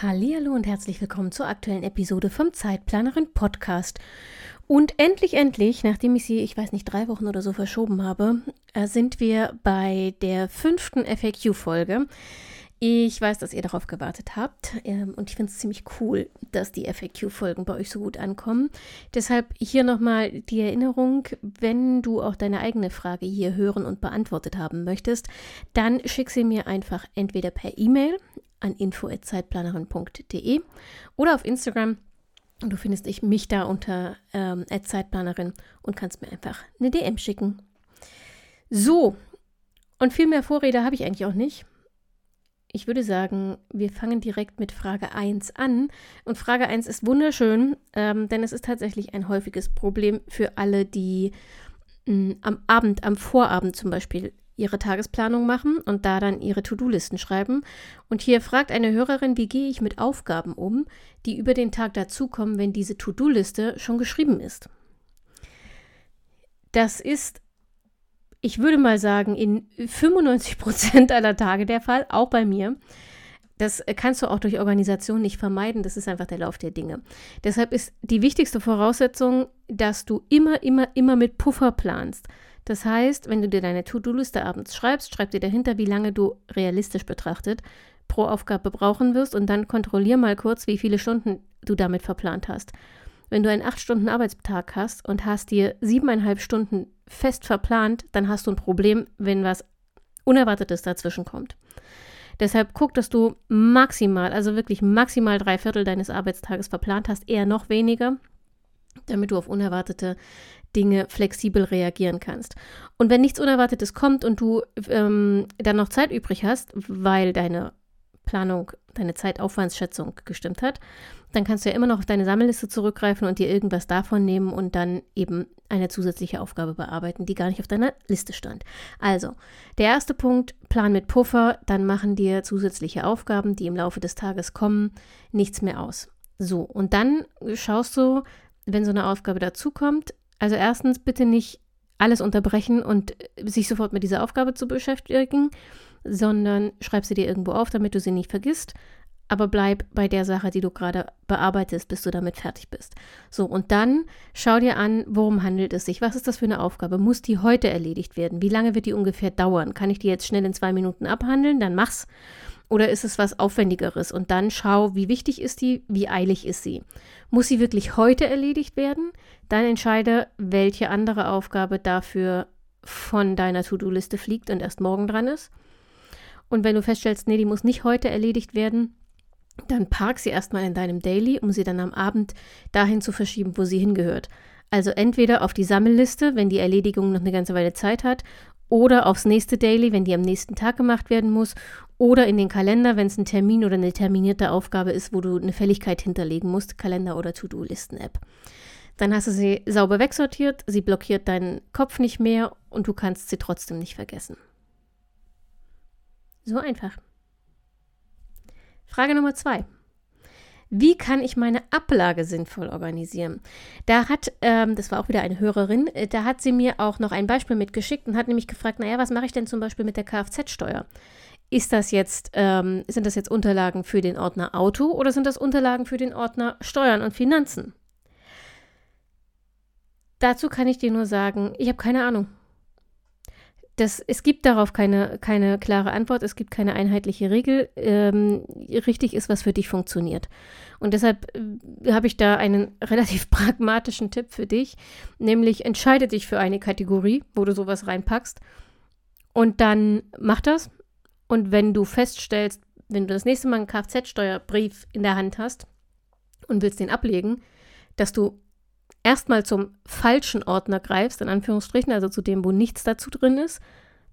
Hallo und herzlich willkommen zur aktuellen Episode vom Zeitplanerin Podcast. Und endlich, endlich, nachdem ich sie, ich weiß nicht, drei Wochen oder so verschoben habe, äh, sind wir bei der fünften FAQ-Folge. Ich weiß, dass ihr darauf gewartet habt ähm, und ich finde es ziemlich cool, dass die FAQ-Folgen bei euch so gut ankommen. Deshalb hier nochmal die Erinnerung, wenn du auch deine eigene Frage hier hören und beantwortet haben möchtest, dann schick sie mir einfach entweder per E-Mail an info.zeitplanerin.de oder auf Instagram. Du findest ich, mich da unter ähm, Zeitplanerin und kannst mir einfach eine DM schicken. So, und viel mehr Vorrede habe ich eigentlich auch nicht. Ich würde sagen, wir fangen direkt mit Frage 1 an. Und Frage 1 ist wunderschön, ähm, denn es ist tatsächlich ein häufiges Problem für alle, die mh, am Abend, am Vorabend zum Beispiel ihre Tagesplanung machen und da dann ihre To-Do-Listen schreiben. Und hier fragt eine Hörerin, wie gehe ich mit Aufgaben um, die über den Tag dazukommen, wenn diese To-Do-Liste schon geschrieben ist. Das ist, ich würde mal sagen, in 95 Prozent aller Tage der Fall, auch bei mir. Das kannst du auch durch Organisation nicht vermeiden. Das ist einfach der Lauf der Dinge. Deshalb ist die wichtigste Voraussetzung, dass du immer, immer, immer mit Puffer planst. Das heißt, wenn du dir deine To-Do-Liste abends schreibst, schreib dir dahinter, wie lange du realistisch betrachtet pro Aufgabe brauchen wirst und dann kontrollier mal kurz, wie viele Stunden du damit verplant hast. Wenn du einen 8-Stunden-Arbeitstag hast und hast dir siebeneinhalb Stunden fest verplant, dann hast du ein Problem, wenn was Unerwartetes dazwischen kommt. Deshalb guck, dass du maximal, also wirklich maximal drei Viertel deines Arbeitstages verplant hast, eher noch weniger, damit du auf unerwartete Dinge flexibel reagieren kannst. Und wenn nichts Unerwartetes kommt und du ähm, dann noch Zeit übrig hast, weil deine Planung, deine Zeitaufwandsschätzung gestimmt hat, dann kannst du ja immer noch auf deine Sammelliste zurückgreifen und dir irgendwas davon nehmen und dann eben eine zusätzliche Aufgabe bearbeiten, die gar nicht auf deiner Liste stand. Also, der erste Punkt, Plan mit Puffer, dann machen dir zusätzliche Aufgaben, die im Laufe des Tages kommen, nichts mehr aus. So, und dann schaust du, wenn so eine Aufgabe dazukommt, also erstens bitte nicht alles unterbrechen und sich sofort mit dieser Aufgabe zu beschäftigen, sondern schreib sie dir irgendwo auf, damit du sie nicht vergisst. Aber bleib bei der Sache, die du gerade bearbeitest, bis du damit fertig bist. So, und dann schau dir an, worum handelt es sich? Was ist das für eine Aufgabe? Muss die heute erledigt werden? Wie lange wird die ungefähr dauern? Kann ich die jetzt schnell in zwei Minuten abhandeln? Dann mach's. Oder ist es was Aufwendigeres? Und dann schau, wie wichtig ist die, wie eilig ist sie. Muss sie wirklich heute erledigt werden? Dann entscheide, welche andere Aufgabe dafür von deiner To-Do-Liste fliegt und erst morgen dran ist. Und wenn du feststellst, nee, die muss nicht heute erledigt werden, dann park sie erstmal in deinem Daily, um sie dann am Abend dahin zu verschieben, wo sie hingehört. Also entweder auf die Sammelliste, wenn die Erledigung noch eine ganze Weile Zeit hat, oder aufs nächste Daily, wenn die am nächsten Tag gemacht werden muss, oder in den Kalender, wenn es ein Termin oder eine terminierte Aufgabe ist, wo du eine Fälligkeit hinterlegen musst, Kalender oder To-Do-Listen-App. Dann hast du sie sauber wegsortiert, sie blockiert deinen Kopf nicht mehr und du kannst sie trotzdem nicht vergessen. So einfach. Frage Nummer zwei. Wie kann ich meine Ablage sinnvoll organisieren? Da hat, ähm, das war auch wieder eine Hörerin, äh, da hat sie mir auch noch ein Beispiel mitgeschickt und hat nämlich gefragt, naja, was mache ich denn zum Beispiel mit der Kfz-Steuer? Ist das jetzt, ähm, sind das jetzt Unterlagen für den Ordner Auto oder sind das Unterlagen für den Ordner Steuern und Finanzen? Dazu kann ich dir nur sagen, ich habe keine Ahnung. Das, es gibt darauf keine, keine klare Antwort, es gibt keine einheitliche Regel. Ähm, richtig ist, was für dich funktioniert. Und deshalb äh, habe ich da einen relativ pragmatischen Tipp für dich, nämlich entscheide dich für eine Kategorie, wo du sowas reinpackst und dann mach das und wenn du feststellst, wenn du das nächste Mal einen Kfz-Steuerbrief in der Hand hast und willst den ablegen, dass du erstmal zum falschen Ordner greifst, in Anführungsstrichen, also zu dem, wo nichts dazu drin ist,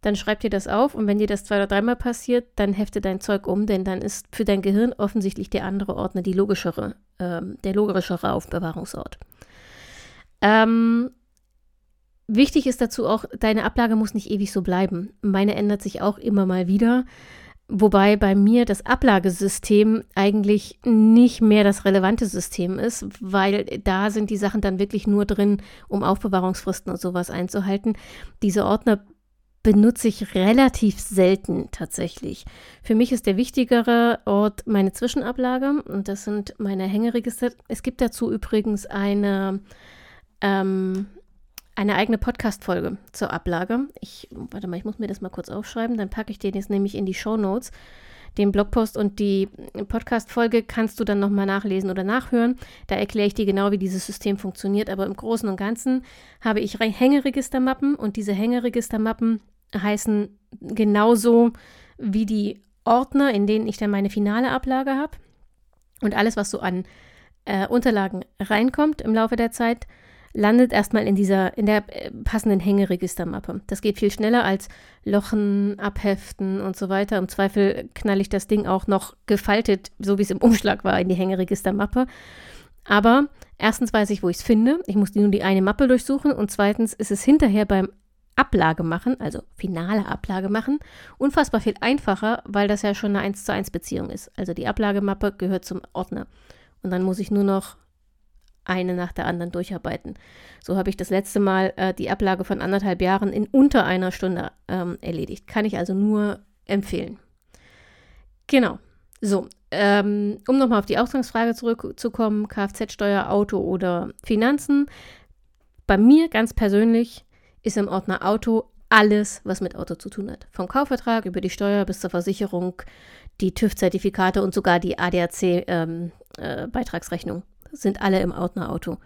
dann schreib dir das auf und wenn dir das zwei oder dreimal passiert, dann hefte dein Zeug um, denn dann ist für dein Gehirn offensichtlich der andere Ordner die logischere, ähm, der logischere Aufbewahrungsort. Ähm, wichtig ist dazu auch, deine Ablage muss nicht ewig so bleiben. Meine ändert sich auch immer mal wieder. Wobei bei mir das Ablagesystem eigentlich nicht mehr das relevante System ist, weil da sind die Sachen dann wirklich nur drin, um Aufbewahrungsfristen und sowas einzuhalten. Diese Ordner benutze ich relativ selten tatsächlich. Für mich ist der wichtigere Ort meine Zwischenablage und das sind meine Hängeregister. Es gibt dazu übrigens eine ähm, eine eigene Podcast-Folge zur Ablage. Ich, warte mal, ich muss mir das mal kurz aufschreiben, dann packe ich den jetzt nämlich in die Show Notes. Den Blogpost und die Podcast-Folge kannst du dann nochmal nachlesen oder nachhören. Da erkläre ich dir genau, wie dieses System funktioniert. Aber im Großen und Ganzen habe ich Hängeregistermappen und diese Hängeregistermappen heißen genauso wie die Ordner, in denen ich dann meine finale Ablage habe. Und alles, was so an äh, Unterlagen reinkommt im Laufe der Zeit, landet erstmal in dieser, in der äh, passenden Hängeregistermappe. Das geht viel schneller als Lochen, Abheften und so weiter. Im Zweifel knall ich das Ding auch noch gefaltet, so wie es im Umschlag war, in die Hängeregistermappe. Aber erstens weiß ich, wo ich es finde. Ich muss nur die eine Mappe durchsuchen. Und zweitens ist es hinterher beim Ablage machen, also finale Ablage machen, unfassbar viel einfacher, weil das ja schon eine 1 zu 1 Beziehung ist. Also die Ablagemappe gehört zum Ordner. Und dann muss ich nur noch eine nach der anderen durcharbeiten. So habe ich das letzte Mal äh, die Ablage von anderthalb Jahren in unter einer Stunde ähm, erledigt. Kann ich also nur empfehlen. Genau. So, ähm, um nochmal auf die Ausgangsfrage zurückzukommen, Kfz-Steuer, Auto oder Finanzen. Bei mir ganz persönlich ist im Ordner Auto alles, was mit Auto zu tun hat. Vom Kaufvertrag über die Steuer bis zur Versicherung, die TÜV-Zertifikate und sogar die ADAC-Beitragsrechnung. Ähm, äh, sind alle im Ordner-Auto.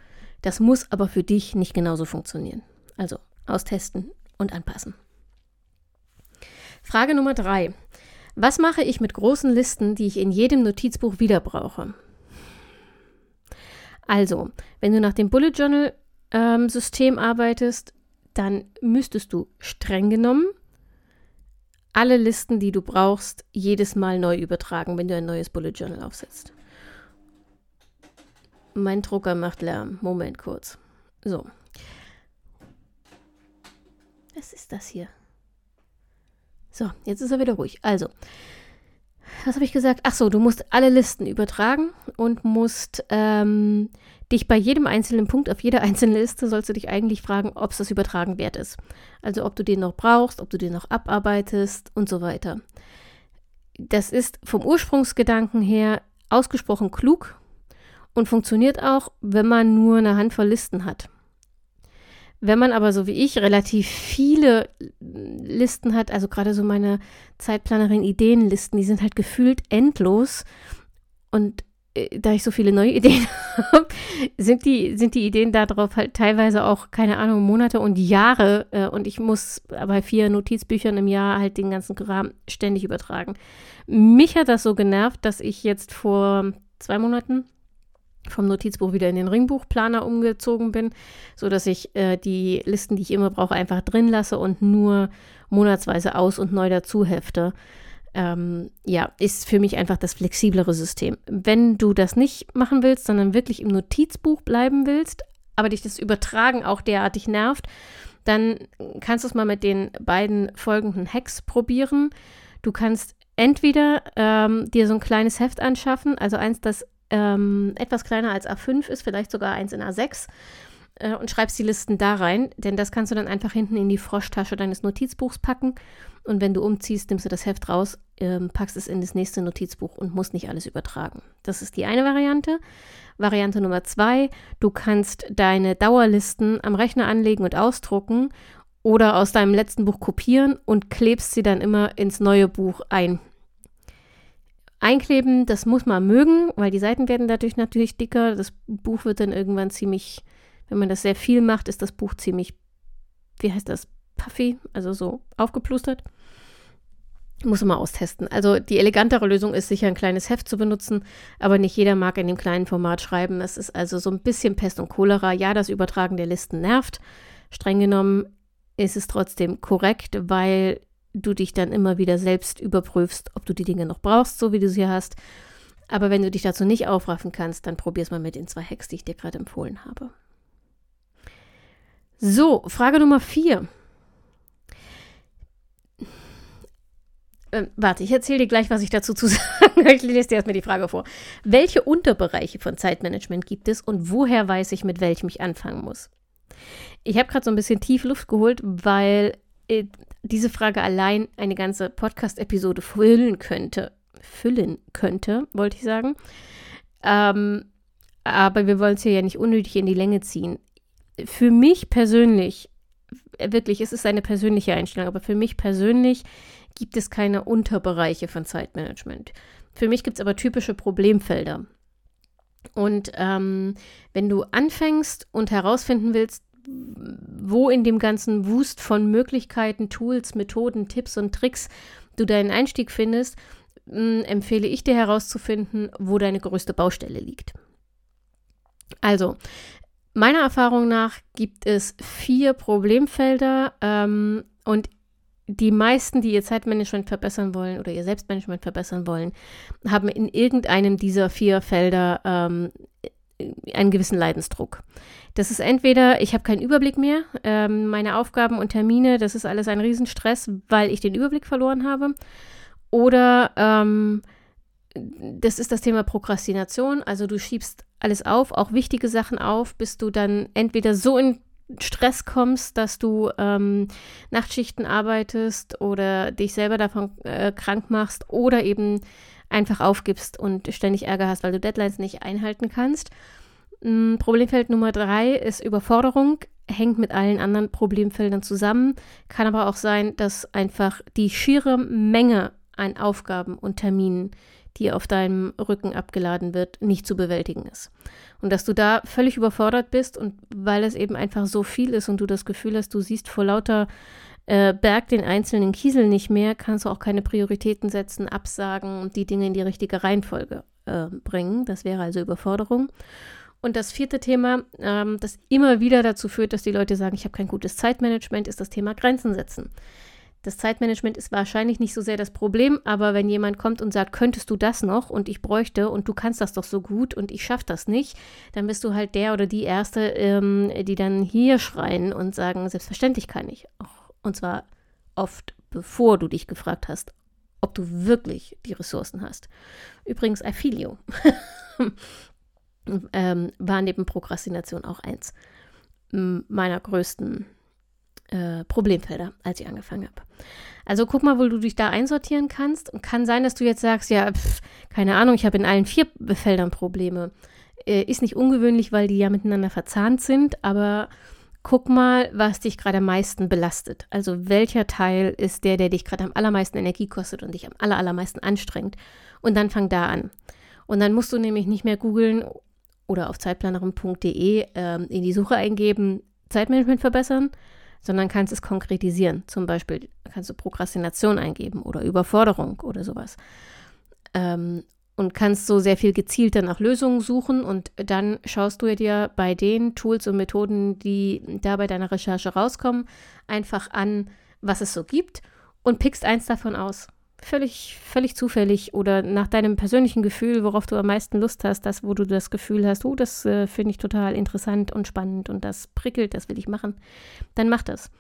Das muss aber für dich nicht genauso funktionieren. Also austesten und anpassen. Frage Nummer drei. Was mache ich mit großen Listen, die ich in jedem Notizbuch wieder brauche? Also, wenn du nach dem Bullet Journal ähm, System arbeitest, dann müsstest du streng genommen alle Listen, die du brauchst, jedes Mal neu übertragen, wenn du ein neues Bullet Journal aufsetzt. Mein Drucker macht Lärm. Moment kurz. So. Was ist das hier? So, jetzt ist er wieder ruhig. Also, was habe ich gesagt? Ach so, du musst alle Listen übertragen und musst ähm, dich bei jedem einzelnen Punkt auf jeder einzelnen Liste sollst du dich eigentlich fragen, ob es das Übertragen wert ist. Also ob du den noch brauchst, ob du den noch abarbeitest und so weiter. Das ist vom Ursprungsgedanken her ausgesprochen klug und funktioniert auch, wenn man nur eine Handvoll Listen hat. Wenn man aber so wie ich relativ viele Listen hat, also gerade so meine Zeitplanerin Ideenlisten, die sind halt gefühlt endlos und äh, da ich so viele neue Ideen habe, sind die, sind die Ideen darauf halt teilweise auch, keine Ahnung, Monate und Jahre. Äh, und ich muss bei vier Notizbüchern im Jahr halt den ganzen Kram ständig übertragen. Mich hat das so genervt, dass ich jetzt vor zwei Monaten vom Notizbuch wieder in den Ringbuchplaner umgezogen bin, sodass ich äh, die Listen, die ich immer brauche, einfach drin lasse und nur monatsweise aus und neu dazu hefte. Ähm, ja, ist für mich einfach das flexiblere System. Wenn du das nicht machen willst, sondern wirklich im Notizbuch bleiben willst, aber dich das Übertragen auch derartig nervt, dann kannst du es mal mit den beiden folgenden Hacks probieren. Du kannst entweder ähm, dir so ein kleines Heft anschaffen, also eins, das ähm, etwas kleiner als A5 ist, vielleicht sogar eins in A6 äh, und schreibst die Listen da rein, denn das kannst du dann einfach hinten in die Froschtasche deines Notizbuchs packen und wenn du umziehst, nimmst du das Heft raus, ähm, packst es in das nächste Notizbuch und musst nicht alles übertragen. Das ist die eine Variante. Variante Nummer zwei, du kannst deine Dauerlisten am Rechner anlegen und ausdrucken oder aus deinem letzten Buch kopieren und klebst sie dann immer ins neue Buch ein. Einkleben, das muss man mögen, weil die Seiten werden dadurch natürlich dicker. Das Buch wird dann irgendwann ziemlich, wenn man das sehr viel macht, ist das Buch ziemlich, wie heißt das, puffy, also so aufgeplustert. Muss man austesten. Also die elegantere Lösung ist sicher ein kleines Heft zu benutzen, aber nicht jeder mag in dem kleinen Format schreiben. Es ist also so ein bisschen Pest und Cholera. Ja, das Übertragen der Listen nervt. Streng genommen ist es trotzdem korrekt, weil du dich dann immer wieder selbst überprüfst, ob du die Dinge noch brauchst, so wie du sie hast. Aber wenn du dich dazu nicht aufraffen kannst, dann probier es mal mit den zwei Hacks, die ich dir gerade empfohlen habe. So, Frage Nummer vier. Ähm, warte, ich erzähle dir gleich, was ich dazu zu sagen Ich lese dir erstmal die Frage vor. Welche Unterbereiche von Zeitmanagement gibt es und woher weiß ich, mit welchem ich anfangen muss? Ich habe gerade so ein bisschen tief Luft geholt, weil diese Frage allein eine ganze Podcast-Episode füllen könnte. Füllen könnte, wollte ich sagen. Ähm, aber wir wollen es hier ja nicht unnötig in die Länge ziehen. Für mich persönlich, wirklich, es ist eine persönliche Einstellung, aber für mich persönlich gibt es keine Unterbereiche von Zeitmanagement. Für mich gibt es aber typische Problemfelder. Und ähm, wenn du anfängst und herausfinden willst, wo in dem ganzen Wust von Möglichkeiten, Tools, Methoden, Tipps und Tricks du deinen Einstieg findest, mh, empfehle ich dir herauszufinden, wo deine größte Baustelle liegt. Also, meiner Erfahrung nach gibt es vier Problemfelder ähm, und die meisten, die ihr Zeitmanagement verbessern wollen oder ihr Selbstmanagement verbessern wollen, haben in irgendeinem dieser vier Felder ähm, einen gewissen Leidensdruck. Das ist entweder, ich habe keinen Überblick mehr, ähm, meine Aufgaben und Termine, das ist alles ein Riesenstress, weil ich den Überblick verloren habe. Oder ähm, das ist das Thema Prokrastination, also du schiebst alles auf, auch wichtige Sachen auf, bis du dann entweder so in Stress kommst, dass du ähm, Nachtschichten arbeitest oder dich selber davon äh, krank machst oder eben einfach aufgibst und ständig Ärger hast, weil du Deadlines nicht einhalten kannst. Ähm, Problemfeld Nummer drei ist Überforderung, hängt mit allen anderen Problemfeldern zusammen, kann aber auch sein, dass einfach die schiere Menge an Aufgaben und Terminen, die auf deinem Rücken abgeladen wird, nicht zu bewältigen ist. Und dass du da völlig überfordert bist und weil es eben einfach so viel ist und du das Gefühl hast, du siehst vor lauter äh, Berg den einzelnen Kiesel nicht mehr, kannst du auch keine Prioritäten setzen, absagen und die Dinge in die richtige Reihenfolge äh, bringen. Das wäre also Überforderung. Und das vierte Thema, ähm, das immer wieder dazu führt, dass die Leute sagen, ich habe kein gutes Zeitmanagement, ist das Thema Grenzen setzen. Das Zeitmanagement ist wahrscheinlich nicht so sehr das Problem, aber wenn jemand kommt und sagt, könntest du das noch und ich bräuchte und du kannst das doch so gut und ich schaffe das nicht, dann bist du halt der oder die Erste, ähm, die dann hier schreien und sagen, selbstverständlich kann ich. Und zwar oft bevor du dich gefragt hast, ob du wirklich die Ressourcen hast. Übrigens, Affilio ähm, war neben Prokrastination auch eins meiner größten äh, Problemfelder, als ich angefangen habe. Also guck mal, wo du dich da einsortieren kannst. Und kann sein, dass du jetzt sagst, ja, pf, keine Ahnung, ich habe in allen vier Feldern Probleme. Äh, ist nicht ungewöhnlich, weil die ja miteinander verzahnt sind, aber guck mal, was dich gerade am meisten belastet. Also welcher Teil ist der, der dich gerade am allermeisten Energie kostet und dich am aller, allermeisten anstrengt. Und dann fang da an. Und dann musst du nämlich nicht mehr googeln oder auf zeitplanerin.de ähm, in die Suche eingeben, Zeitmanagement verbessern, sondern kannst es konkretisieren. Zum Beispiel kannst du Prokrastination eingeben oder Überforderung oder sowas. Ähm, und kannst so sehr viel gezielter nach Lösungen suchen und dann schaust du dir bei den Tools und Methoden, die da bei deiner Recherche rauskommen, einfach an, was es so gibt und pickst eins davon aus völlig, völlig zufällig oder nach deinem persönlichen Gefühl, worauf du am meisten Lust hast, das, wo du das Gefühl hast, oh, das äh, finde ich total interessant und spannend und das prickelt, das will ich machen, dann mach das.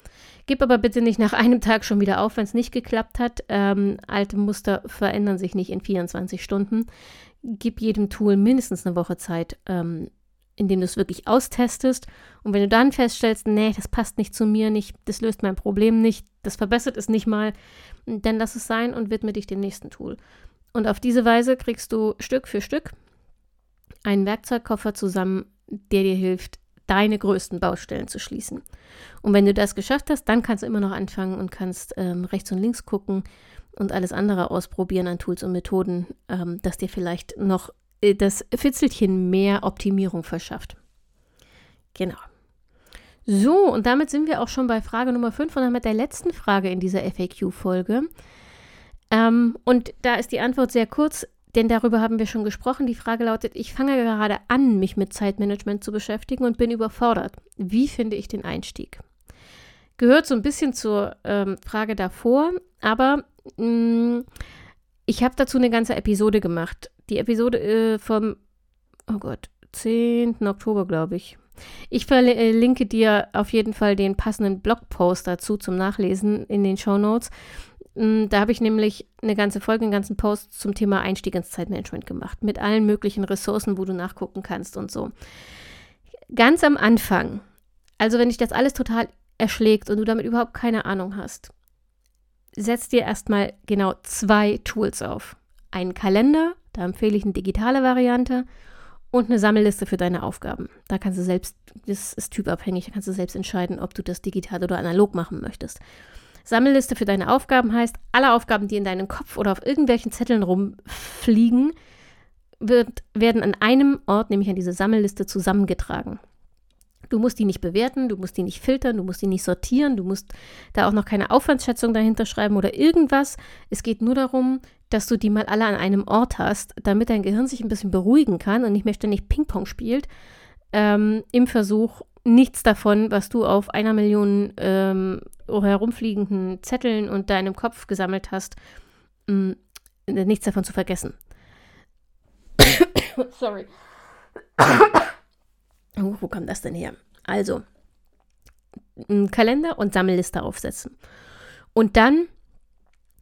Gib aber bitte nicht nach einem Tag schon wieder auf, wenn es nicht geklappt hat. Ähm, alte Muster verändern sich nicht in 24 Stunden. Gib jedem Tool mindestens eine Woche Zeit, ähm, indem du es wirklich austestest. Und wenn du dann feststellst, nee, das passt nicht zu mir, nicht, das löst mein Problem nicht, das verbessert es nicht mal, dann lass es sein und widme dich dem nächsten Tool. Und auf diese Weise kriegst du Stück für Stück einen Werkzeugkoffer zusammen, der dir hilft, deine größten Baustellen zu schließen. Und wenn du das geschafft hast, dann kannst du immer noch anfangen und kannst ähm, rechts und links gucken und alles andere ausprobieren an Tools und Methoden, ähm, das dir vielleicht noch äh, das Fitzelchen mehr Optimierung verschafft. Genau. So, und damit sind wir auch schon bei Frage Nummer 5 und damit der letzten Frage in dieser FAQ-Folge. Ähm, und da ist die Antwort sehr kurz, denn darüber haben wir schon gesprochen. Die Frage lautet, ich fange gerade an, mich mit Zeitmanagement zu beschäftigen und bin überfordert. Wie finde ich den Einstieg? Gehört so ein bisschen zur ähm, Frage davor, Aber mh, mm, ich habe dazu eine ganze Episode gemacht. Die Episode äh, vom, oh Gott, 10. Oktober, glaube ich. Ich verlinke dir auf jeden Fall den passenden Blogpost dazu zum Nachlesen in den Show Notes. Mm, da habe ich nämlich eine ganze Folge, einen ganzen Post zum Thema Einstieg ins Zeitmanagement gemacht. Mit allen möglichen Ressourcen, wo du nachgucken kannst und so. Ganz am Anfang, also wenn dich das alles total erschlägt und du damit überhaupt keine Ahnung hast, setz dir erstmal genau zwei Tools auf. Einen Kalender, da empfehle ich eine digitale Variante und eine Sammelliste für deine Aufgaben. Da kannst du selbst, das ist typabhängig, da kannst du selbst entscheiden, ob du das digital oder analog machen möchtest. Sammelliste für deine Aufgaben heißt, alle Aufgaben, die in deinem Kopf oder auf irgendwelchen Zetteln rumfliegen, wird, werden an einem Ort, nämlich an diese Sammelliste, zusammengetragen. Du musst die nicht bewerten, du musst die nicht filtern, du musst die nicht sortieren, du musst da auch noch keine Aufwandsschätzung dahinter schreiben oder irgendwas. Es geht nur darum, dass du die mal alle an einem Ort hast, damit dein Gehirn sich ein bisschen beruhigen kann und nicht mehr ständig Ping-Pong spielt. Ähm, Im Versuch, nichts davon, was du auf einer Million ähm, herumfliegenden Zetteln und deinem Kopf gesammelt hast, mh, nichts davon zu vergessen. Sorry. Oh, wo kam das denn her? Also, Kalender und Sammelliste aufsetzen. Und dann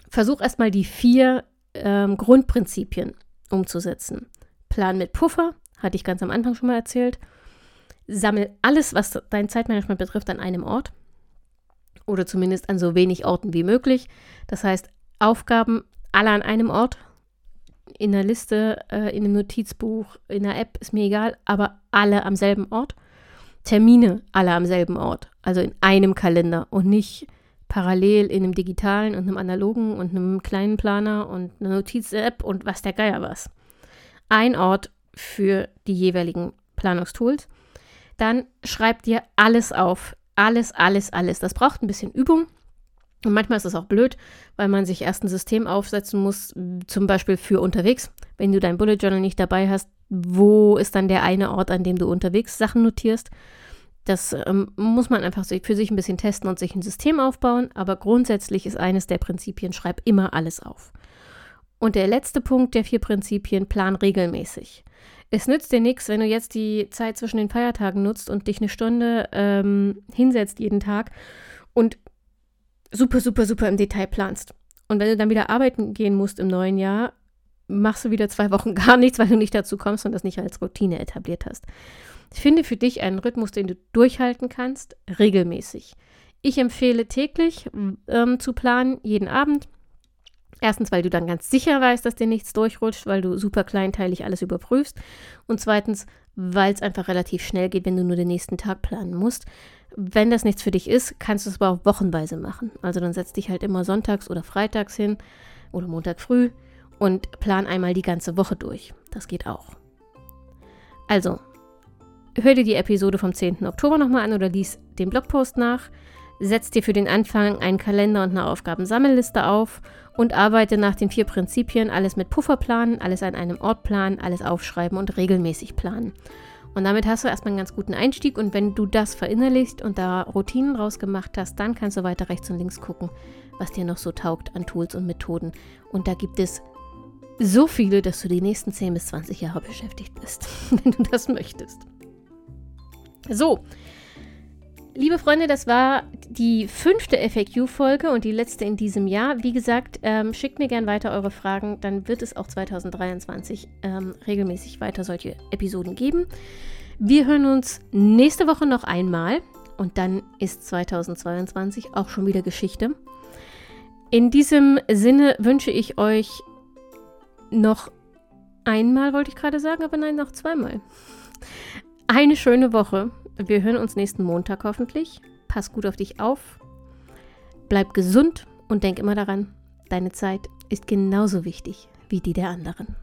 versuch erstmal die vier ähm, Grundprinzipien umzusetzen. Plan mit Puffer, hatte ich ganz am Anfang schon mal erzählt. Sammel alles, was dein Zeitmanagement betrifft, an einem Ort. Oder zumindest an so wenig Orten wie möglich. Das heißt, Aufgaben alle an einem Ort, in der Liste, äh, in einem Notizbuch, in der App, ist mir egal, aber alle am selben Ort. Termine alle am selben Ort, also in einem Kalender und nicht parallel in einem digitalen und einem analogen und einem kleinen Planer und einer Notiz-App und was der Geier was. Ein Ort für die jeweiligen Planungstools. Dann schreib dir alles auf. Alles, alles, alles. Das braucht ein bisschen Übung. Und manchmal ist es auch blöd, weil man sich erst ein System aufsetzen muss, zum Beispiel für unterwegs. Wenn du dein Bullet Journal nicht dabei hast, wo ist dann der eine Ort, an dem du unterwegs Sachen notierst? Das ähm, muss man einfach für sich ein bisschen testen und sich ein System aufbauen. Aber grundsätzlich ist eines der Prinzipien, schreib immer alles auf. Und der letzte Punkt der vier Prinzipien, plan regelmäßig. Es nützt dir nichts, wenn du jetzt die Zeit zwischen den Feiertagen nutzt und dich eine Stunde ähm, hinsetzt jeden Tag und super, super, super im Detail planst. Und wenn du dann wieder arbeiten gehen musst im neuen Jahr, machst du wieder zwei Wochen gar nichts, weil du nicht dazu kommst und das nicht als Routine etabliert hast. Finde für dich einen Rhythmus, den du durchhalten kannst, regelmäßig. Ich empfehle täglich ähm, zu planen, jeden Abend. Erstens, weil du dann ganz sicher weißt, dass dir nichts durchrutscht, weil du super kleinteilig alles überprüfst. Und zweitens, weil es einfach relativ schnell geht, wenn du nur den nächsten Tag planen musst. Wenn das nichts für dich ist, kannst du es aber auch wochenweise machen. Also dann setz dich halt immer sonntags oder freitags hin oder Montag früh und plan einmal die ganze Woche durch. Das geht auch. Also, hör dir die Episode vom 10. Oktober nochmal an oder lies den Blogpost nach. Setz dir für den Anfang einen Kalender und eine Aufgabensammelliste auf und arbeite nach den vier Prinzipien alles mit Puffer planen, alles an einem Ort planen, alles aufschreiben und regelmäßig planen. Und damit hast du erstmal einen ganz guten Einstieg. Und wenn du das verinnerlichst und da Routinen rausgemacht hast, dann kannst du weiter rechts und links gucken, was dir noch so taugt an Tools und Methoden. Und da gibt es so viele, dass du die nächsten 10 bis 20 Jahre beschäftigt bist, wenn du das möchtest. So, liebe Freunde, das war die fünfte FAQ-Folge und die letzte in diesem Jahr. Wie gesagt, ähm, schickt mir gerne weiter eure Fragen, dann wird es auch 2023 ähm, regelmäßig weiter solche Episoden geben. Wir hören uns nächste Woche noch einmal und dann ist 2022 auch schon wieder Geschichte. In diesem Sinne wünsche ich euch noch einmal, wollte ich gerade sagen, aber nein, noch zweimal. Eine schöne Woche. Wir hören uns nächsten Montag hoffentlich. Pass gut auf dich auf. Bleib gesund und denk immer daran, deine Zeit ist genauso wichtig wie die der anderen.